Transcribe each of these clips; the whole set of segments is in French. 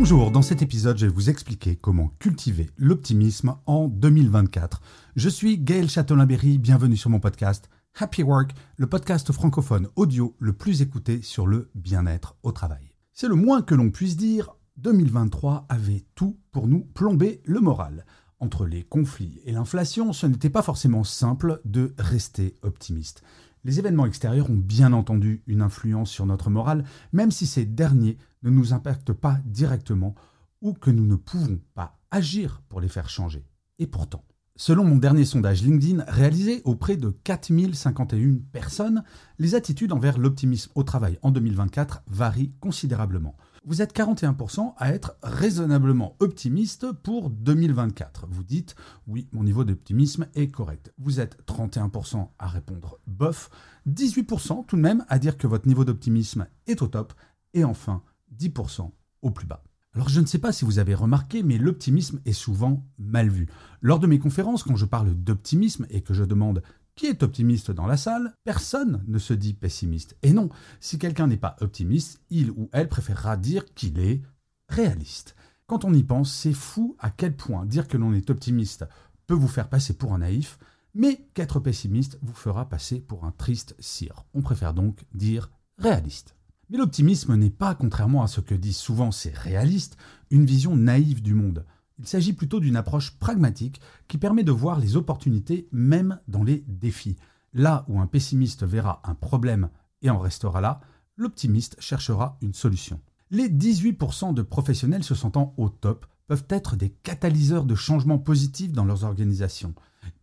Bonjour, dans cet épisode, je vais vous expliquer comment cultiver l'optimisme en 2024. Je suis Gaël Châtelain-Berry, bienvenue sur mon podcast Happy Work, le podcast francophone audio le plus écouté sur le bien-être au travail. C'est le moins que l'on puisse dire, 2023 avait tout pour nous plomber le moral. Entre les conflits et l'inflation, ce n'était pas forcément simple de rester optimiste. Les événements extérieurs ont bien entendu une influence sur notre morale, même si ces derniers ne nous impactent pas directement ou que nous ne pouvons pas agir pour les faire changer. Et pourtant, Selon mon dernier sondage LinkedIn réalisé auprès de 4051 personnes, les attitudes envers l'optimisme au travail en 2024 varient considérablement. Vous êtes 41% à être raisonnablement optimiste pour 2024. Vous dites oui, mon niveau d'optimisme est correct. Vous êtes 31% à répondre bof, 18% tout de même à dire que votre niveau d'optimisme est au top, et enfin 10% au plus bas. Alors je ne sais pas si vous avez remarqué, mais l'optimisme est souvent mal vu. Lors de mes conférences, quand je parle d'optimisme et que je demande qui est optimiste dans la salle, personne ne se dit pessimiste. Et non, si quelqu'un n'est pas optimiste, il ou elle préférera dire qu'il est réaliste. Quand on y pense, c'est fou à quel point dire que l'on est optimiste peut vous faire passer pour un naïf, mais qu'être pessimiste vous fera passer pour un triste cire. On préfère donc dire réaliste. Mais l'optimisme n'est pas, contrairement à ce que disent souvent ces réalistes, une vision naïve du monde. Il s'agit plutôt d'une approche pragmatique qui permet de voir les opportunités même dans les défis. Là où un pessimiste verra un problème et en restera là, l'optimiste cherchera une solution. Les 18% de professionnels se sentant au top peuvent être des catalyseurs de changements positifs dans leurs organisations.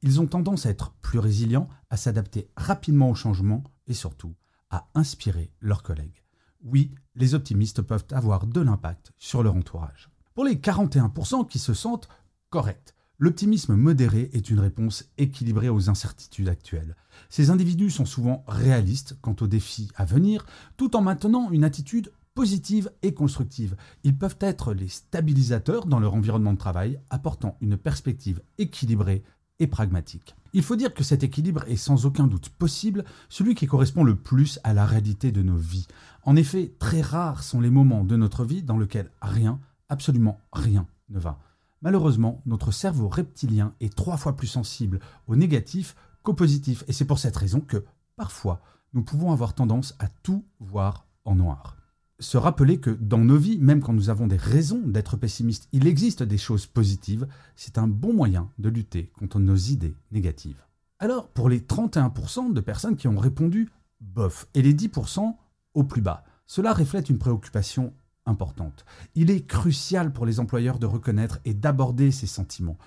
Ils ont tendance à être plus résilients, à s'adapter rapidement aux changements et surtout à inspirer leurs collègues oui, les optimistes peuvent avoir de l'impact sur leur entourage. Pour les 41% qui se sentent corrects, l'optimisme modéré est une réponse équilibrée aux incertitudes actuelles. Ces individus sont souvent réalistes quant aux défis à venir, tout en maintenant une attitude positive et constructive. Ils peuvent être les stabilisateurs dans leur environnement de travail, apportant une perspective équilibrée et pragmatique. Il faut dire que cet équilibre est sans aucun doute possible celui qui correspond le plus à la réalité de nos vies. En effet, très rares sont les moments de notre vie dans lesquels rien, absolument rien, ne va. Malheureusement, notre cerveau reptilien est trois fois plus sensible au négatif qu'au positif, et c'est pour cette raison que, parfois, nous pouvons avoir tendance à tout voir en noir. Se rappeler que dans nos vies, même quand nous avons des raisons d'être pessimistes, il existe des choses positives, c'est un bon moyen de lutter contre nos idées négatives. Alors, pour les 31% de personnes qui ont répondu bof et les 10% au plus bas, cela reflète une préoccupation Il est crucial pour les employeurs de reconnaître et d'aborder ces sentiments.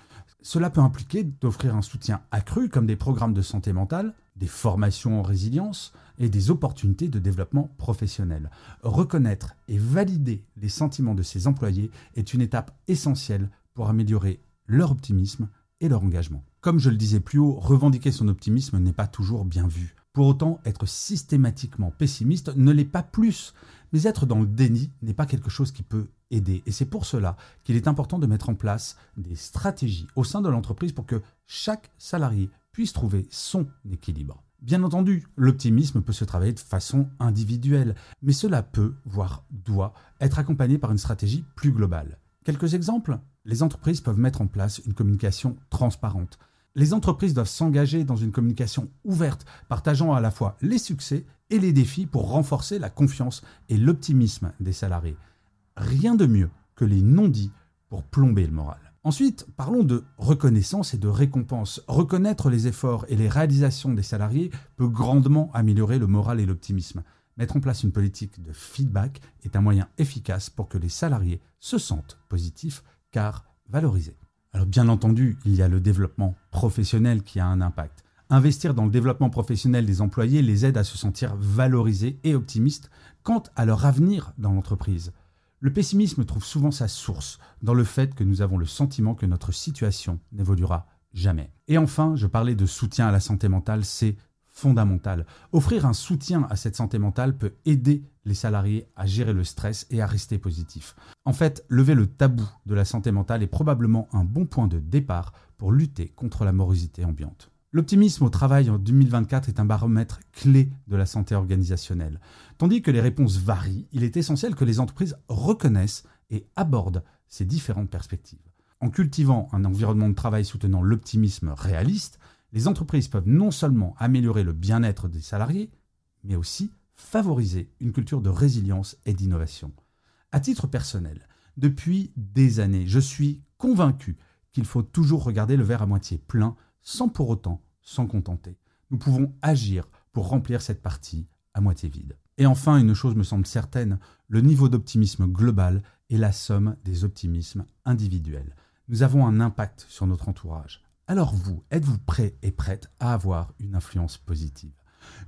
Cela peut impliquer d'offrir un soutien accru comme des programmes de santé mentale, des formations en résilience et des opportunités de développement professionnel. Reconnaître et valider les sentiments de ses employés est une étape essentielle pour améliorer leur optimisme et leur engagement. Comme je le disais plus haut, revendiquer son optimisme n'est pas toujours bien vu. Pour autant, être systématiquement pessimiste ne l'est pas plus, mais être dans le déni n'est pas quelque chose qui peut aider. Et c'est pour cela qu'il est important de mettre en place des stratégies au sein de l'entreprise pour que chaque salarié puisse trouver son équilibre. Bien entendu, l'optimisme peut se travailler de façon individuelle, mais cela peut, voire doit, être accompagné par une stratégie plus globale. Quelques exemples Les entreprises peuvent mettre en place une communication transparente. Les entreprises doivent s'engager dans une communication ouverte, partageant à la fois les succès et les défis pour renforcer la confiance et l'optimisme des salariés. Rien de mieux que les non-dits pour plomber le moral. Ensuite, parlons de reconnaissance et de récompense. Reconnaître les efforts et les réalisations des salariés peut grandement améliorer le moral et l'optimisme. Mettre en place une politique de feedback est un moyen efficace pour que les salariés se sentent positifs car valorisés. Alors bien entendu, il y a le développement professionnel qui a un impact. Investir dans le développement professionnel des employés les aide à se sentir valorisés et optimistes quant à leur avenir dans l'entreprise. Le pessimisme trouve souvent sa source dans le fait que nous avons le sentiment que notre situation n'évoluera jamais. Et enfin, je parlais de soutien à la santé mentale, c'est Offrir un soutien à cette santé mentale peut aider les salariés à gérer le stress et à rester positifs. En fait, lever le tabou de la santé mentale est probablement un bon point de départ pour lutter contre la morosité ambiante. L'optimisme au travail en 2024 est un baromètre clé de la santé organisationnelle. Tandis que les réponses varient, il est essentiel que les entreprises reconnaissent et abordent ces différentes perspectives. En cultivant un environnement de travail soutenant l'optimisme réaliste, les entreprises peuvent non seulement améliorer le bien-être des salariés, mais aussi favoriser une culture de résilience et d'innovation. À titre personnel, depuis des années, je suis convaincu qu'il faut toujours regarder le verre à moitié plein sans pour autant s'en contenter. Nous pouvons agir pour remplir cette partie à moitié vide. Et enfin, une chose me semble certaine, le niveau d'optimisme global est la somme des optimismes individuels. Nous avons un impact sur notre entourage. Alors vous, êtes-vous prêt et prête à avoir une influence positive?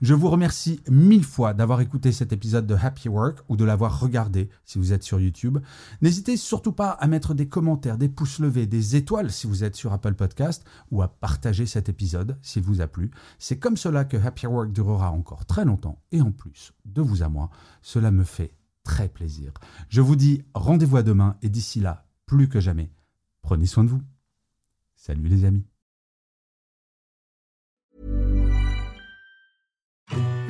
Je vous remercie mille fois d'avoir écouté cet épisode de Happy Work ou de l'avoir regardé si vous êtes sur YouTube. N'hésitez surtout pas à mettre des commentaires, des pouces levés, des étoiles si vous êtes sur Apple Podcast ou à partager cet épisode s'il vous a plu. C'est comme cela que Happy Work durera encore très longtemps et en plus, de vous à moi, cela me fait très plaisir. Je vous dis rendez-vous à demain et d'ici là, plus que jamais, prenez soin de vous. Salut les amis.